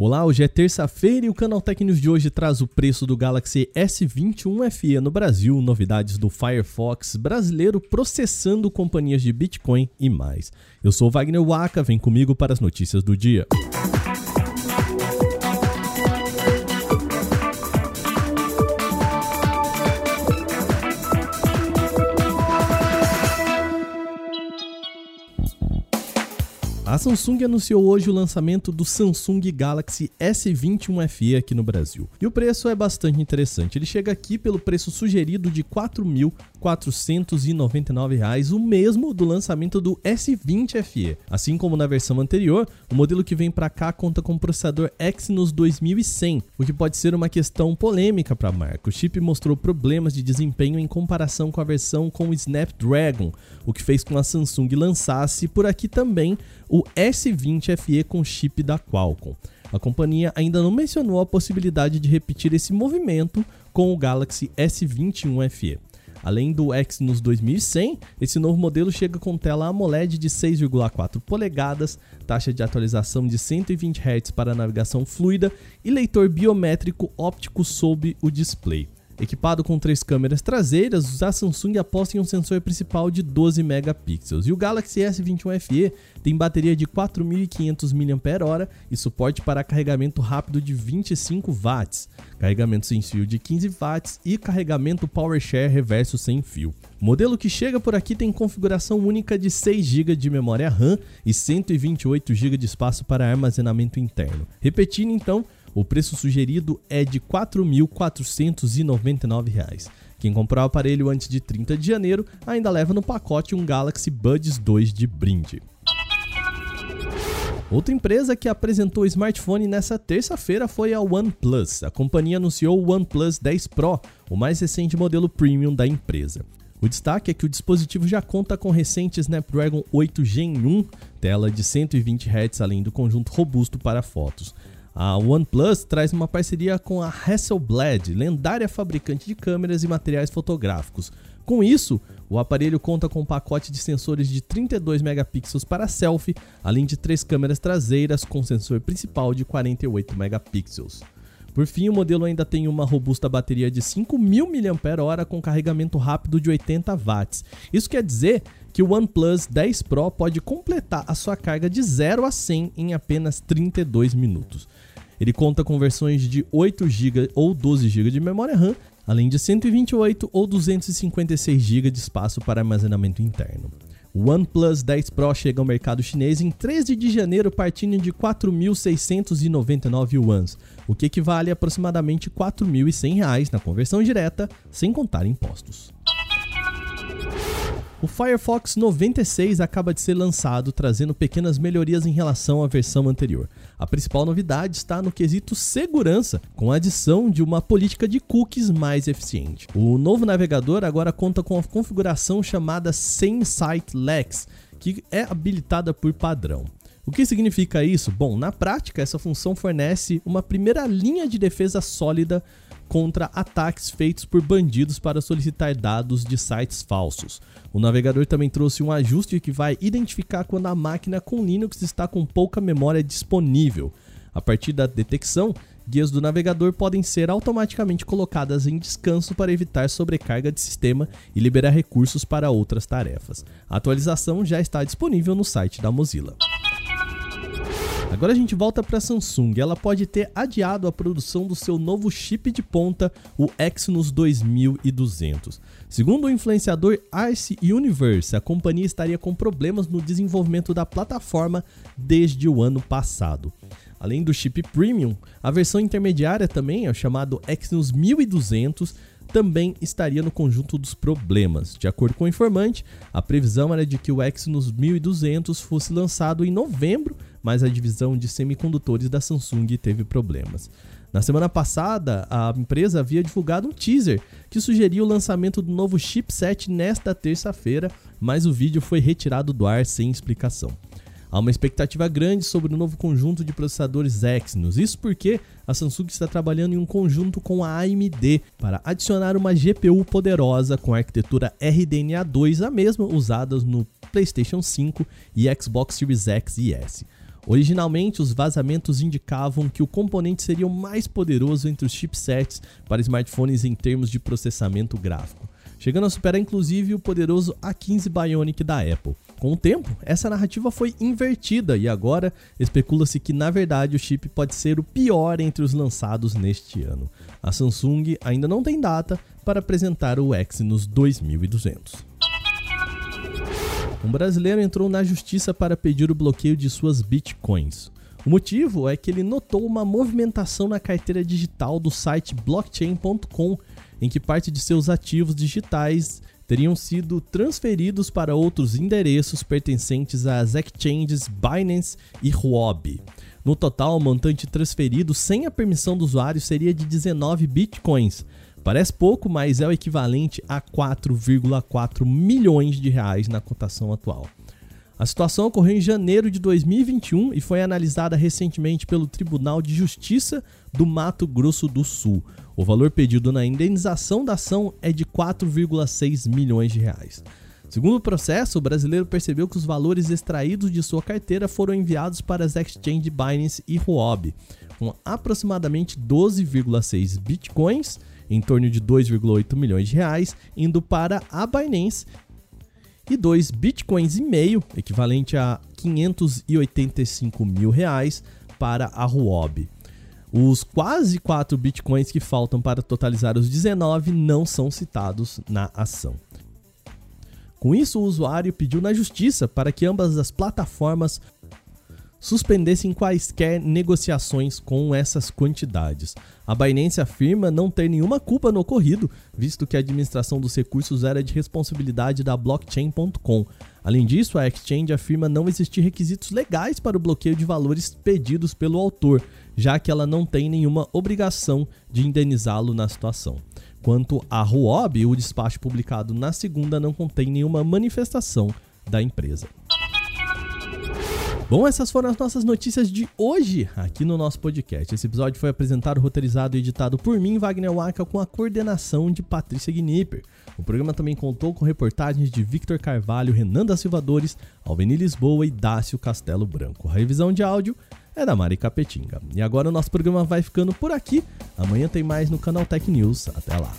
Olá, hoje é terça-feira e o Canal News de hoje traz o preço do Galaxy S21 FE no Brasil, novidades do Firefox brasileiro processando companhias de Bitcoin e mais. Eu sou Wagner Waka, vem comigo para as notícias do dia. A Samsung anunciou hoje o lançamento do Samsung Galaxy S21 FE aqui no Brasil. E o preço é bastante interessante. Ele chega aqui pelo preço sugerido de R$ 4.499, o mesmo do lançamento do S20 FE. Assim como na versão anterior, o modelo que vem para cá conta com o processador Exynos 2100, o que pode ser uma questão polêmica para a marca. O chip mostrou problemas de desempenho em comparação com a versão com o Snapdragon, o que fez com a Samsung lançasse por aqui também o S20 FE com chip da Qualcomm. A companhia ainda não mencionou a possibilidade de repetir esse movimento com o Galaxy S21 FE. Além do Exynos 2100, esse novo modelo chega com tela AMOLED de 6,4 polegadas, taxa de atualização de 120 Hz para navegação fluida e leitor biométrico óptico sob o display. Equipado com três câmeras traseiras, a Samsung aposta em um sensor principal de 12 megapixels. E o Galaxy S21 FE tem bateria de 4.500 mAh e suporte para carregamento rápido de 25 watts, carregamento sem fio de 15 watts e carregamento PowerShare reverso sem fio. O modelo que chega por aqui tem configuração única de 6 GB de memória RAM e 128 GB de espaço para armazenamento interno. Repetindo então, o preço sugerido é de R$ 4.499. Quem comprar o aparelho antes de 30 de janeiro ainda leva no pacote um Galaxy Buds 2 de brinde. Outra empresa que apresentou o smartphone nessa terça-feira foi a OnePlus. A companhia anunciou o OnePlus 10 Pro, o mais recente modelo premium da empresa. O destaque é que o dispositivo já conta com recente Snapdragon 8 Gen 1, tela de 120 Hz, além do conjunto robusto para fotos. A OnePlus traz uma parceria com a Hasselblad, lendária fabricante de câmeras e materiais fotográficos. Com isso, o aparelho conta com um pacote de sensores de 32 megapixels para selfie, além de três câmeras traseiras com sensor principal de 48 megapixels. Por fim, o modelo ainda tem uma robusta bateria de 5.000 mAh com carregamento rápido de 80 watts. Isso quer dizer que o OnePlus 10 Pro pode completar a sua carga de 0 a 100 em apenas 32 minutos. Ele conta com versões de 8 GB ou 12 GB de memória RAM, além de 128 ou 256 GB de espaço para armazenamento interno. O OnePlus 10 Pro chega ao mercado chinês em 13 de janeiro, partindo de 4.699 yuans, o que equivale a aproximadamente R$ 4.100 na conversão direta, sem contar impostos. O Firefox 96 acaba de ser lançado, trazendo pequenas melhorias em relação à versão anterior. A principal novidade está no quesito segurança, com a adição de uma política de cookies mais eficiente. O novo navegador agora conta com a configuração chamada Same Site Lex, que é habilitada por padrão. O que significa isso? Bom, na prática, essa função fornece uma primeira linha de defesa sólida contra ataques feitos por bandidos para solicitar dados de sites falsos. O navegador também trouxe um ajuste que vai identificar quando a máquina com Linux está com pouca memória disponível. A partir da detecção, guias do navegador podem ser automaticamente colocadas em descanso para evitar sobrecarga de sistema e liberar recursos para outras tarefas. A atualização já está disponível no site da Mozilla. Agora a gente volta para a Samsung. Ela pode ter adiado a produção do seu novo chip de ponta, o Exynos 2200. Segundo o influenciador Arce Universe, a companhia estaria com problemas no desenvolvimento da plataforma desde o ano passado. Além do chip premium, a versão intermediária também, é o chamado Exynos 1200, também estaria no conjunto dos problemas. De acordo com o informante, a previsão era de que o Exynos 1200 fosse lançado em novembro mas a divisão de semicondutores da Samsung teve problemas. Na semana passada, a empresa havia divulgado um teaser que sugeria o lançamento do novo chipset nesta terça-feira, mas o vídeo foi retirado do ar sem explicação. Há uma expectativa grande sobre o novo conjunto de processadores Exynos, isso porque a Samsung está trabalhando em um conjunto com a AMD para adicionar uma GPU poderosa com a arquitetura RDNA2, a mesma usada no PlayStation 5 e Xbox Series X e S. Originalmente, os vazamentos indicavam que o componente seria o mais poderoso entre os chipsets para smartphones em termos de processamento gráfico, chegando a superar inclusive o poderoso A15 Bionic da Apple. Com o tempo, essa narrativa foi invertida e agora especula-se que na verdade o chip pode ser o pior entre os lançados neste ano. A Samsung ainda não tem data para apresentar o Exynos 2200. Um brasileiro entrou na justiça para pedir o bloqueio de suas bitcoins. O motivo é que ele notou uma movimentação na carteira digital do site blockchain.com, em que parte de seus ativos digitais teriam sido transferidos para outros endereços pertencentes às exchanges Binance e Huobi. No total, o montante transferido sem a permissão do usuário seria de 19 bitcoins. Parece pouco, mas é o equivalente a 4,4 milhões de reais na cotação atual. A situação ocorreu em janeiro de 2021 e foi analisada recentemente pelo Tribunal de Justiça do Mato Grosso do Sul. O valor pedido na indenização da ação é de 4,6 milhões de reais. Segundo o processo, o brasileiro percebeu que os valores extraídos de sua carteira foram enviados para as exchanges Binance e Huobi, com aproximadamente 12,6 bitcoins, em torno de 2,8 milhões de reais, indo para a Binance e 2 bitcoins e meio, equivalente a 585 mil reais, para a Huobi. Os quase 4 bitcoins que faltam para totalizar os 19 não são citados na ação. Com isso, o usuário pediu na justiça para que ambas as plataformas suspendessem quaisquer negociações com essas quantidades. A Binance afirma não ter nenhuma culpa no ocorrido, visto que a administração dos recursos era de responsabilidade da blockchain.com. Além disso, a exchange afirma não existir requisitos legais para o bloqueio de valores pedidos pelo autor, já que ela não tem nenhuma obrigação de indenizá-lo na situação. Quanto a Huobi, o despacho publicado na segunda não contém nenhuma manifestação da empresa. Bom, essas foram as nossas notícias de hoje aqui no nosso podcast. Esse episódio foi apresentado, roteirizado e editado por mim, Wagner Waka, com a coordenação de Patrícia Gnipper. O programa também contou com reportagens de Victor Carvalho, Renan da Silvadores, Alveni Lisboa e Dácio Castelo Branco. A revisão de áudio é da Mari Capetinga. E agora o nosso programa vai ficando por aqui. Amanhã tem mais no canal Tech News. Até lá.